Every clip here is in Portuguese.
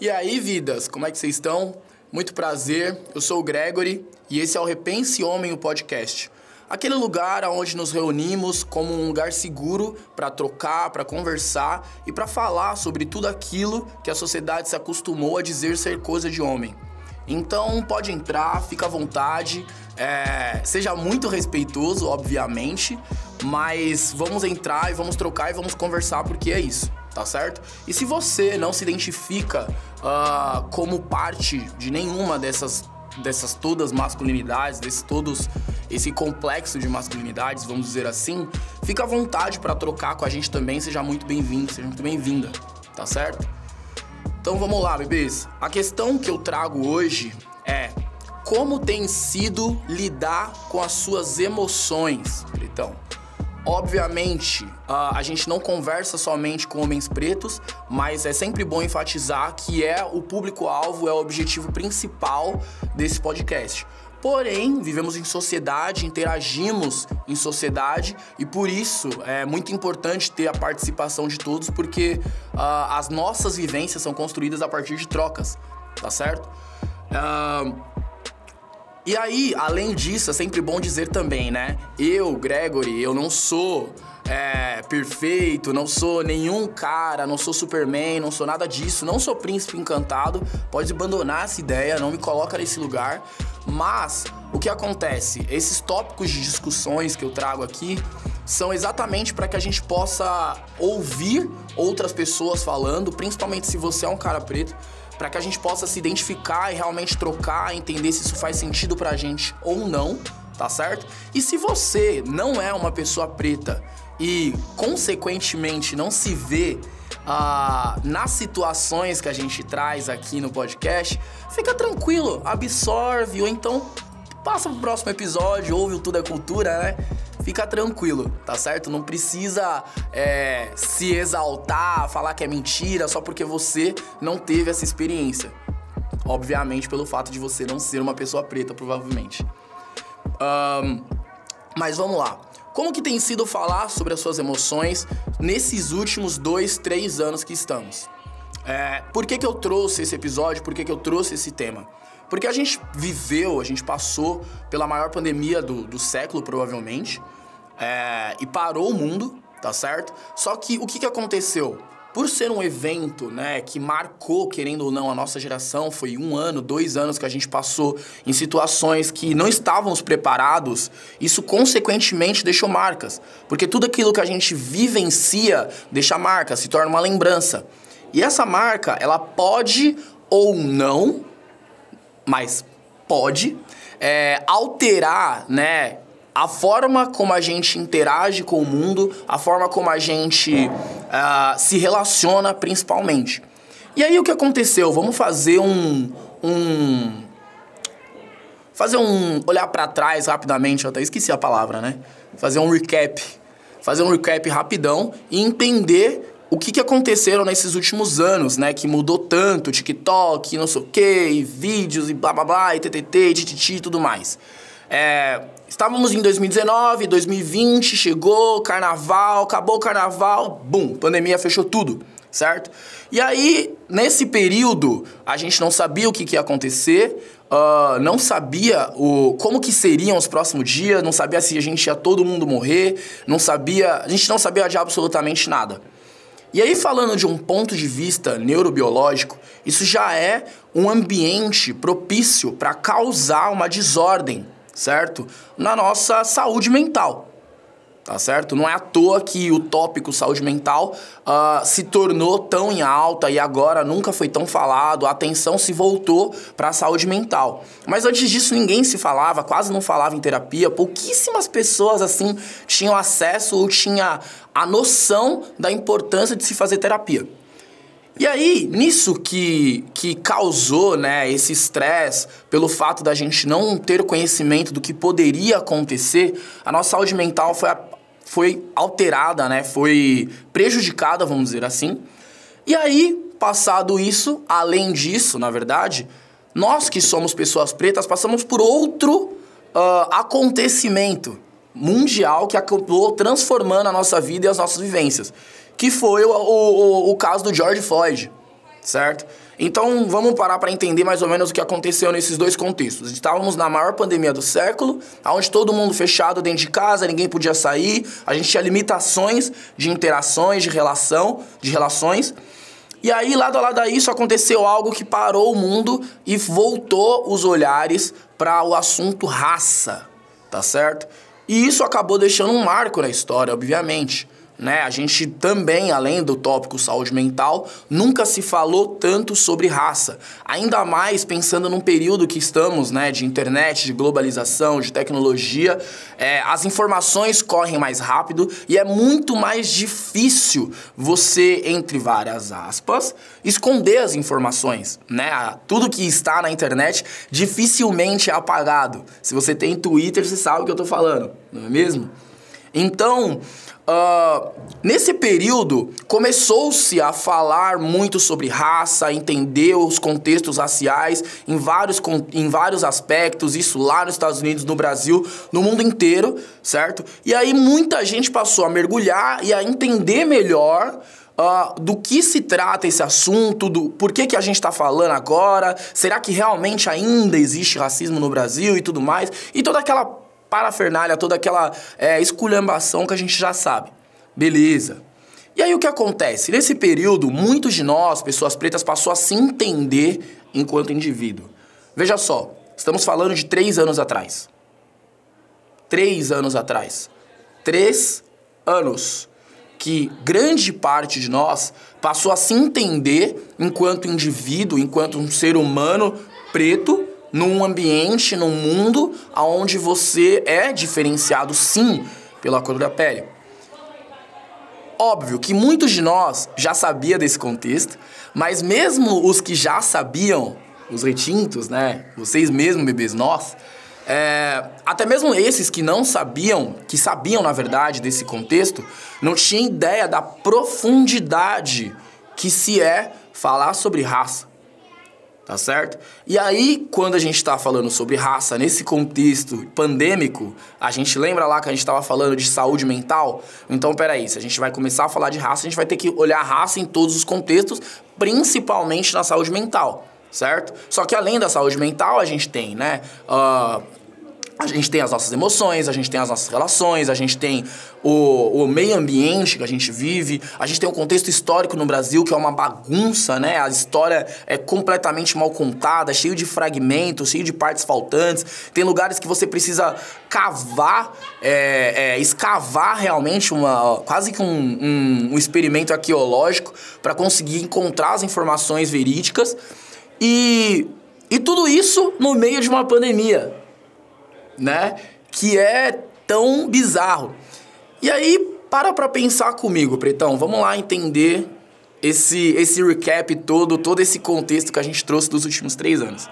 E aí, vidas, como é que vocês estão? Muito prazer, eu sou o Gregory e esse é o Repense Homem, o podcast. Aquele lugar onde nos reunimos como um lugar seguro para trocar, para conversar e para falar sobre tudo aquilo que a sociedade se acostumou a dizer ser coisa de homem. Então pode entrar, fica à vontade, é, seja muito respeitoso, obviamente, mas vamos entrar e vamos trocar e vamos conversar porque é isso tá certo? E se você não se identifica uh, como parte de nenhuma dessas dessas todas masculinidades, desse todos esse complexo de masculinidades, vamos dizer assim, fica à vontade para trocar com a gente também, seja muito bem-vindo, seja muito bem-vinda, tá certo? Então vamos lá, bebês. A questão que eu trago hoje é como tem sido lidar com as suas emoções, Então, Obviamente, a gente não conversa somente com homens pretos, mas é sempre bom enfatizar que é o público-alvo, é o objetivo principal desse podcast. Porém, vivemos em sociedade, interagimos em sociedade e por isso é muito importante ter a participação de todos, porque uh, as nossas vivências são construídas a partir de trocas, tá certo? Uh, e aí, além disso, é sempre bom dizer também, né? Eu, Gregory, eu não sou é, perfeito, não sou nenhum cara, não sou Superman, não sou nada disso, não sou príncipe encantado. Pode abandonar essa ideia, não me coloca nesse lugar. Mas o que acontece? Esses tópicos de discussões que eu trago aqui são exatamente para que a gente possa ouvir outras pessoas falando, principalmente se você é um cara preto para que a gente possa se identificar e realmente trocar, entender se isso faz sentido pra gente ou não, tá certo? E se você não é uma pessoa preta e, consequentemente, não se vê ah, nas situações que a gente traz aqui no podcast, fica tranquilo, absorve ou então passa pro próximo episódio, ouve o Tudo é Cultura, né? Fica tranquilo, tá certo? Não precisa é, se exaltar, falar que é mentira só porque você não teve essa experiência. Obviamente, pelo fato de você não ser uma pessoa preta, provavelmente. Um, mas vamos lá. Como que tem sido falar sobre as suas emoções nesses últimos dois, três anos que estamos? É, por que, que eu trouxe esse episódio? Por que, que eu trouxe esse tema? Porque a gente viveu, a gente passou pela maior pandemia do, do século, provavelmente é, e parou o mundo, tá certo? Só que o que, que aconteceu? Por ser um evento, né, que marcou, querendo ou não, a nossa geração, foi um ano, dois anos que a gente passou em situações que não estávamos preparados, isso consequentemente deixou marcas. Porque tudo aquilo que a gente vivencia deixa marca, se torna uma lembrança. E essa marca, ela pode ou não, mas pode, é, alterar, né, a forma como a gente interage com o mundo, a forma como a gente uh, se relaciona principalmente. E aí o que aconteceu? Vamos fazer um. um fazer um. olhar para trás rapidamente, eu até esqueci a palavra, né? Fazer um recap. Fazer um recap rapidão e entender o que, que aconteceram nesses últimos anos, né? Que mudou tanto, TikTok, não sei o quê, vídeos e blá blá blá, e ttt, tititi e tudo mais. É, estávamos em 2019, 2020, chegou carnaval, acabou o carnaval, bum, pandemia fechou tudo, certo? E aí, nesse período, a gente não sabia o que, que ia acontecer, uh, não sabia o, como que seriam os próximos dias, não sabia se a gente ia todo mundo morrer, não sabia, a gente não sabia de absolutamente nada. E aí, falando de um ponto de vista neurobiológico, isso já é um ambiente propício para causar uma desordem certo? Na nossa saúde mental. Tá certo? Não é à toa que o tópico saúde mental uh, se tornou tão em alta e agora nunca foi tão falado, a atenção se voltou para a saúde mental. Mas antes disso ninguém se falava, quase não falava em terapia, pouquíssimas pessoas assim tinham acesso ou tinha a noção da importância de se fazer terapia. E aí, nisso que, que causou né, esse estresse, pelo fato da gente não ter conhecimento do que poderia acontecer, a nossa saúde mental foi, foi alterada, né, foi prejudicada, vamos dizer assim. E aí, passado isso, além disso, na verdade, nós que somos pessoas pretas passamos por outro uh, acontecimento mundial que acabou transformando a nossa vida e as nossas vivências que foi o, o, o caso do George Floyd, certo? Então vamos parar para entender mais ou menos o que aconteceu nesses dois contextos. Estávamos na maior pandemia do século, onde todo mundo fechado dentro de casa, ninguém podia sair, a gente tinha limitações de interações, de relação, de relações. E aí, lado a lado a isso, aconteceu algo que parou o mundo e voltou os olhares para o assunto raça, tá certo? E isso acabou deixando um marco na história, obviamente né? A gente também, além do tópico saúde mental, nunca se falou tanto sobre raça. Ainda mais pensando num período que estamos, né, de internet, de globalização, de tecnologia, é, as informações correm mais rápido e é muito mais difícil você, entre várias aspas, esconder as informações, né? Tudo que está na internet dificilmente é apagado. Se você tem Twitter, você sabe o que eu tô falando, não é mesmo? Então, Uh, nesse período, começou-se a falar muito sobre raça, entender os contextos raciais em vários, em vários aspectos, isso lá nos Estados Unidos, no Brasil, no mundo inteiro, certo? E aí muita gente passou a mergulhar e a entender melhor Uh, do que se trata esse assunto, do por que, que a gente está falando agora, será que realmente ainda existe racismo no Brasil e tudo mais, e toda aquela parafernália, toda aquela é, esculhambação que a gente já sabe. Beleza. E aí o que acontece? Nesse período, muitos de nós, pessoas pretas, passou a se entender enquanto indivíduo. Veja só, estamos falando de três anos atrás. Três anos atrás. Três anos que grande parte de nós passou a se entender enquanto indivíduo, enquanto um ser humano preto, num ambiente, num mundo onde você é diferenciado sim pela cor da pele. Óbvio que muitos de nós já sabia desse contexto, mas mesmo os que já sabiam, os retintos, né, vocês mesmos, bebês, nós, é, até mesmo esses que não sabiam, que sabiam na verdade desse contexto, não tinham ideia da profundidade que se é falar sobre raça tá certo? E aí, quando a gente está falando sobre raça nesse contexto pandêmico, a gente lembra lá que a gente estava falando de saúde mental? Então, peraí, se a gente vai começar a falar de raça, a gente vai ter que olhar a raça em todos os contextos, principalmente na saúde mental, certo? Só que além da saúde mental, a gente tem, né? Uh, a gente tem as nossas emoções, a gente tem as nossas relações, a gente tem o, o meio ambiente que a gente vive, a gente tem um contexto histórico no Brasil que é uma bagunça, né? A história é completamente mal contada, cheio de fragmentos, cheio de partes faltantes. Tem lugares que você precisa cavar, é, é, escavar realmente, uma, quase que um, um, um experimento arqueológico para conseguir encontrar as informações verídicas. E, e tudo isso no meio de uma pandemia né? Que é tão bizarro. E aí, para pra pensar comigo, Pretão. Vamos lá entender esse, esse recap todo, todo esse contexto que a gente trouxe dos últimos três anos.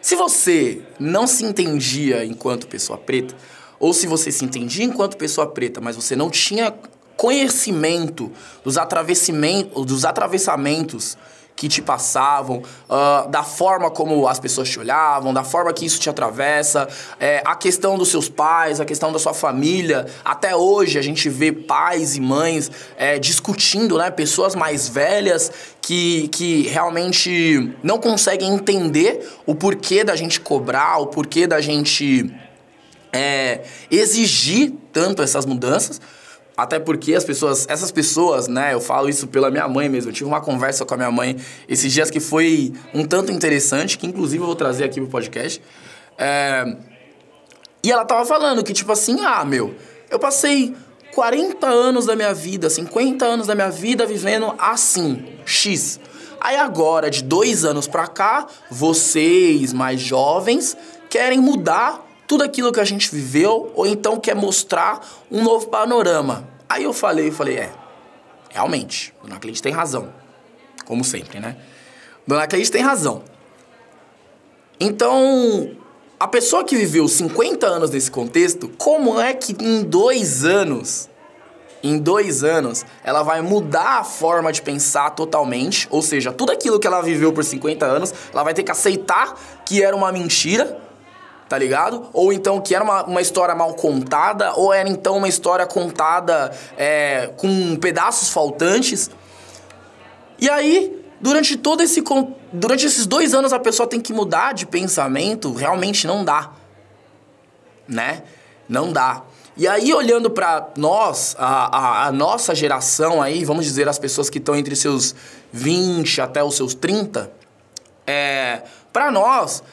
Se você não se entendia enquanto pessoa preta, ou se você se entendia enquanto pessoa preta, mas você não tinha conhecimento dos, atravessamentos, dos atravessamentos que te passavam, uh, da forma como as pessoas te olhavam, da forma que isso te atravessa, é, a questão dos seus pais, a questão da sua família. Até hoje a gente vê pais e mães é, discutindo, né? Pessoas mais velhas que, que realmente não conseguem entender o porquê da gente cobrar, o porquê da gente é, exigir tanto essas mudanças. Até porque as pessoas, essas pessoas, né, eu falo isso pela minha mãe mesmo. Eu tive uma conversa com a minha mãe esses dias que foi um tanto interessante, que inclusive eu vou trazer aqui pro podcast. É... E ela tava falando que, tipo assim, ah, meu, eu passei 40 anos da minha vida, 50 anos da minha vida vivendo assim, X. Aí agora, de dois anos pra cá, vocês mais jovens querem mudar tudo aquilo que a gente viveu ou então quer mostrar um novo panorama. Aí eu falei, eu falei, é, realmente, Dona Cleide tem razão. Como sempre, né? Dona Cleide tem razão. Então, a pessoa que viveu 50 anos nesse contexto, como é que em dois anos, em dois anos, ela vai mudar a forma de pensar totalmente? Ou seja, tudo aquilo que ela viveu por 50 anos, ela vai ter que aceitar que era uma mentira tá ligado? Ou então que era uma, uma história mal contada, ou era então uma história contada é, com pedaços faltantes. E aí Durante todo esse durante esses dois anos a pessoa tem que mudar de pensamento, realmente não dá, né? Não dá. E aí, olhando para nós, a, a, a, nossa geração aí, vamos dizer, as pessoas que estão entre seus 20 até os seus 30, é, para nós,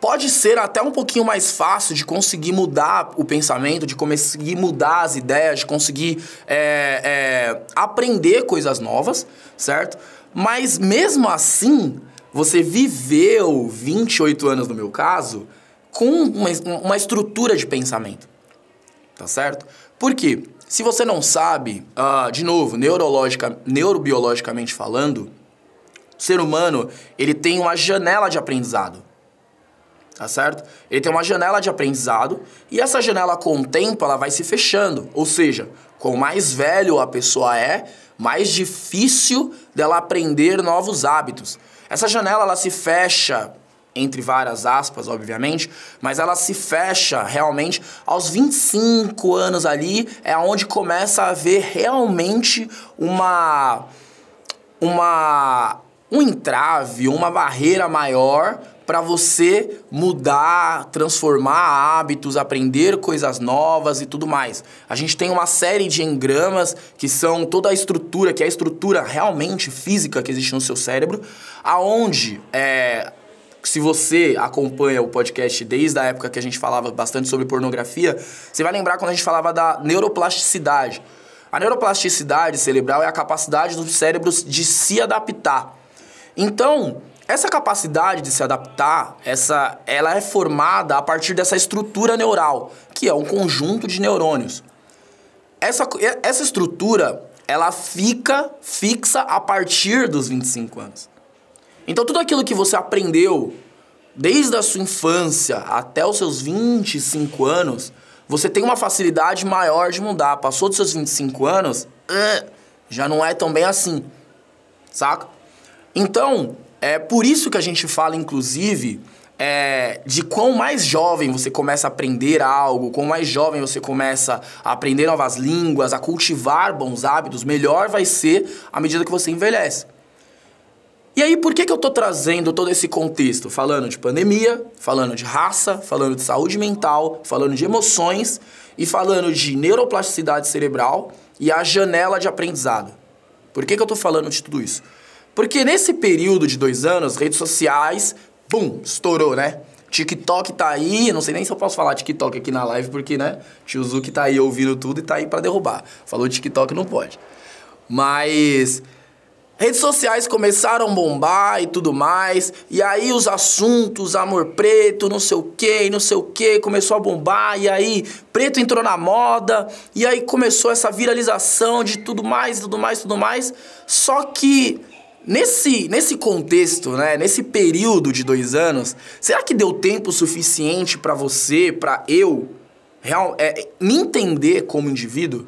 pode ser até um pouquinho mais fácil de conseguir mudar o pensamento, de conseguir mudar as ideias, de conseguir é, é, aprender coisas novas, certo? Mas mesmo assim, você viveu 28 anos, no meu caso, com uma, uma estrutura de pensamento tá certo? Por quê? Se você não sabe, uh, de novo, neurologica, neurobiologicamente falando, o ser humano ele tem uma janela de aprendizado, tá certo? Ele tem uma janela de aprendizado e essa janela com o tempo ela vai se fechando, ou seja, quanto mais velho a pessoa é, mais difícil dela aprender novos hábitos. Essa janela ela se fecha entre várias aspas, obviamente, mas ela se fecha realmente aos 25 anos ali, é onde começa a haver realmente uma uma um entrave, uma barreira maior para você mudar, transformar hábitos, aprender coisas novas e tudo mais. A gente tem uma série de engramas que são toda a estrutura, que é a estrutura realmente física que existe no seu cérebro, aonde é, se você acompanha o podcast desde a época que a gente falava bastante sobre pornografia, você vai lembrar quando a gente falava da neuroplasticidade. A neuroplasticidade cerebral é a capacidade dos cérebros de se adaptar. Então, essa capacidade de se adaptar, essa, ela é formada a partir dessa estrutura neural, que é um conjunto de neurônios. Essa, essa estrutura, ela fica fixa a partir dos 25 anos. Então, tudo aquilo que você aprendeu desde a sua infância até os seus 25 anos, você tem uma facilidade maior de mudar. Passou dos seus 25 anos, já não é tão bem assim, saca? Então, é por isso que a gente fala, inclusive, é, de quão mais jovem você começa a aprender algo, quão mais jovem você começa a aprender novas línguas, a cultivar bons hábitos, melhor vai ser à medida que você envelhece. E aí, por que, que eu tô trazendo todo esse contexto? Falando de pandemia, falando de raça, falando de saúde mental, falando de emoções e falando de neuroplasticidade cerebral e a janela de aprendizado. Por que, que eu tô falando de tudo isso? Porque nesse período de dois anos, redes sociais, pum, estourou, né? TikTok tá aí, não sei nem se eu posso falar TikTok aqui na live, porque, né, tio Zuki tá aí ouvindo tudo e tá aí para derrubar. Falou TikTok, não pode. Mas Redes sociais começaram a bombar e tudo mais, e aí os assuntos, amor preto, não sei o que, não sei o que, começou a bombar, e aí preto entrou na moda, e aí começou essa viralização de tudo mais, tudo mais, tudo mais. Só que nesse, nesse contexto, né, nesse período de dois anos, será que deu tempo suficiente para você, para eu, real, é, me entender como indivíduo?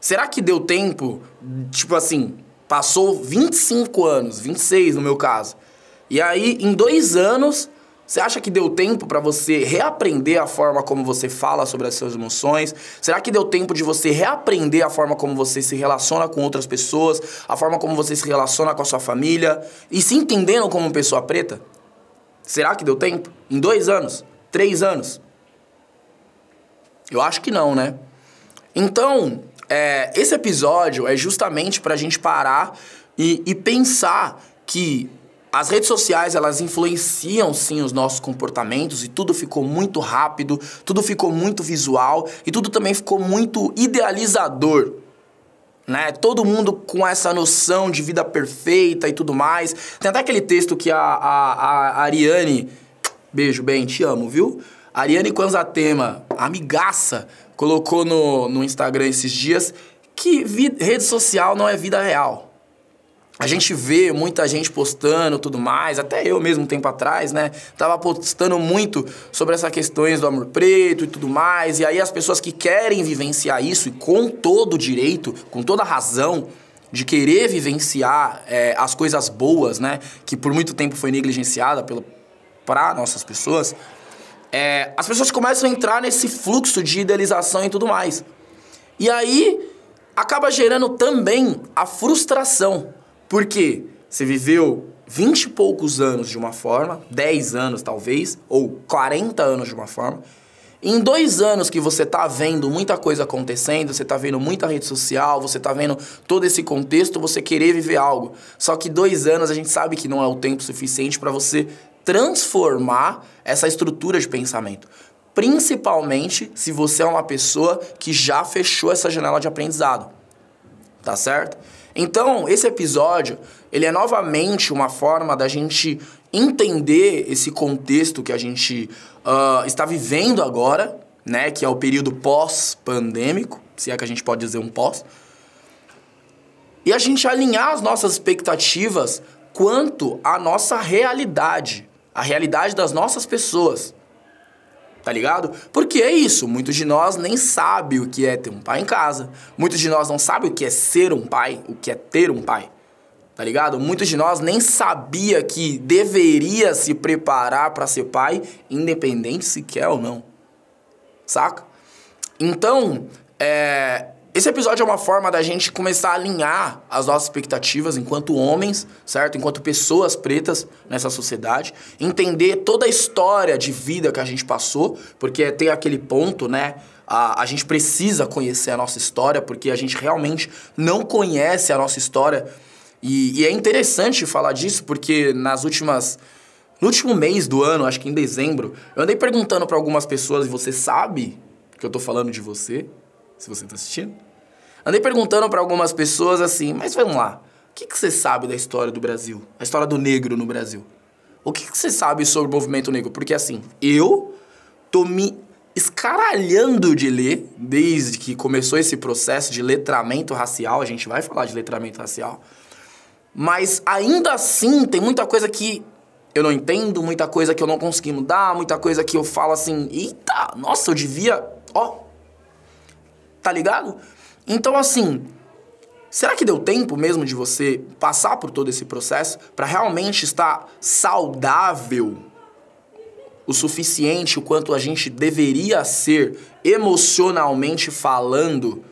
Será que deu tempo, tipo assim, Passou 25 anos, 26 no meu caso. E aí, em dois anos, você acha que deu tempo para você reaprender a forma como você fala sobre as suas emoções? Será que deu tempo de você reaprender a forma como você se relaciona com outras pessoas, a forma como você se relaciona com a sua família e se entendendo como pessoa preta? Será que deu tempo? Em dois anos? Três anos? Eu acho que não, né? Então, é, esse episódio é justamente para a gente parar e, e pensar que as redes sociais elas influenciam sim os nossos comportamentos e tudo ficou muito rápido, tudo ficou muito visual e tudo também ficou muito idealizador. Né? Todo mundo com essa noção de vida perfeita e tudo mais. Tem até aquele texto que a, a, a Ariane. Beijo, bem, te amo, viu? Ariane Quanzatema, amigaça, colocou no, no Instagram esses dias que rede social não é vida real. A gente vê muita gente postando tudo mais, até eu mesmo tempo atrás, né? Tava postando muito sobre essas questões do amor preto e tudo mais. E aí as pessoas que querem vivenciar isso, e com todo direito, com toda razão, de querer vivenciar é, as coisas boas, né? Que por muito tempo foi negligenciada para nossas pessoas é, as pessoas começam a entrar nesse fluxo de idealização e tudo mais. E aí acaba gerando também a frustração. Porque você viveu 20 e poucos anos de uma forma, 10 anos talvez, ou 40 anos de uma forma. Em dois anos que você tá vendo muita coisa acontecendo, você tá vendo muita rede social, você tá vendo todo esse contexto, você querer viver algo. Só que dois anos a gente sabe que não é o tempo suficiente para você transformar essa estrutura de pensamento. Principalmente se você é uma pessoa que já fechou essa janela de aprendizado. Tá certo? Então, esse episódio, ele é novamente uma forma da gente entender esse contexto que a gente uh, está vivendo agora, né? Que é o período pós-pandêmico, se é que a gente pode dizer um pós. E a gente alinhar as nossas expectativas quanto à nossa realidade, a realidade das nossas pessoas. Tá ligado? Porque é isso, muitos de nós nem sabem o que é ter um pai em casa. Muitos de nós não sabem o que é ser um pai, o que é ter um pai. Tá ligado? Muitos de nós nem sabia que deveria se preparar para ser pai, independente se quer ou não. Saca? Então, é, esse episódio é uma forma da gente começar a alinhar as nossas expectativas enquanto homens, certo? Enquanto pessoas pretas nessa sociedade, entender toda a história de vida que a gente passou, porque tem aquele ponto, né? A, a gente precisa conhecer a nossa história, porque a gente realmente não conhece a nossa história. E, e é interessante falar disso, porque nas últimas. No último mês do ano, acho que em dezembro, eu andei perguntando para algumas pessoas, e você sabe que eu tô falando de você? se você está assistindo. Andei perguntando para algumas pessoas assim, mas vamos lá, o que, que você sabe da história do Brasil? A história do negro no Brasil? O que, que você sabe sobre o movimento negro? Porque assim, eu tô me escaralhando de ler desde que começou esse processo de letramento racial. A gente vai falar de letramento racial. Mas ainda assim, tem muita coisa que eu não entendo, muita coisa que eu não consegui mudar, muita coisa que eu falo assim, eita, nossa, eu devia, ó, Tá ligado? Então, assim, será que deu tempo mesmo de você passar por todo esse processo para realmente estar saudável o suficiente o quanto a gente deveria ser emocionalmente falando,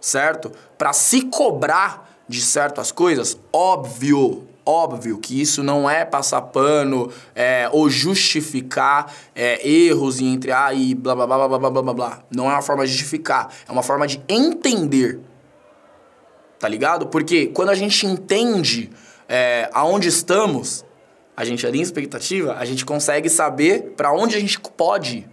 certo? Para se cobrar de certas coisas? Óbvio, Óbvio que isso não é passar pano é, ou justificar é, erros e entre ah e blá blá blá blá blá blá blá blá. Não é uma forma de justificar, é uma forma de entender. Tá ligado? Porque quando a gente entende é, aonde estamos, a gente alinha expectativa, a gente consegue saber para onde a gente pode ir.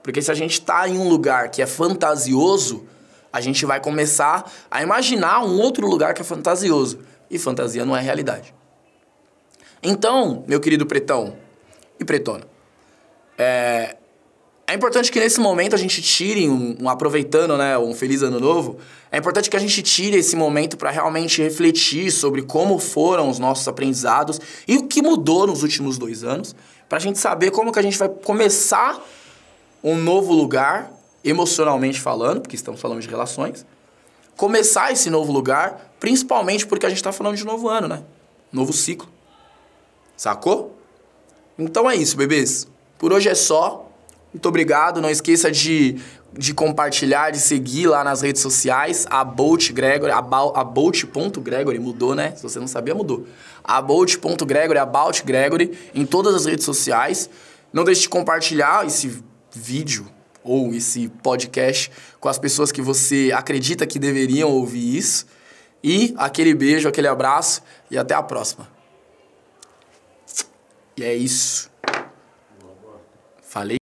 Porque se a gente está em um lugar que é fantasioso, a gente vai começar a imaginar um outro lugar que é fantasioso e fantasia não é realidade. Então, meu querido pretão e pretona, é, é importante que nesse momento a gente tire, um, um, aproveitando né, um feliz ano novo, é importante que a gente tire esse momento para realmente refletir sobre como foram os nossos aprendizados e o que mudou nos últimos dois anos, para a gente saber como que a gente vai começar um novo lugar, emocionalmente falando, porque estamos falando de relações, começar esse novo lugar, principalmente porque a gente está falando de novo ano, né? Novo ciclo. Sacou? Então é isso, bebês. Por hoje é só. Muito obrigado. Não esqueça de, de compartilhar, de seguir lá nas redes sociais. A Bolt Gregory, a, a Bolt.gregory mudou, né? Se você não sabia, mudou. A Bolt.gregory, a Bolt Gregory, em todas as redes sociais. Não deixe de compartilhar esse vídeo ou esse podcast com as pessoas que você acredita que deveriam ouvir isso. E aquele beijo, aquele abraço e até a próxima. E é isso. Falei.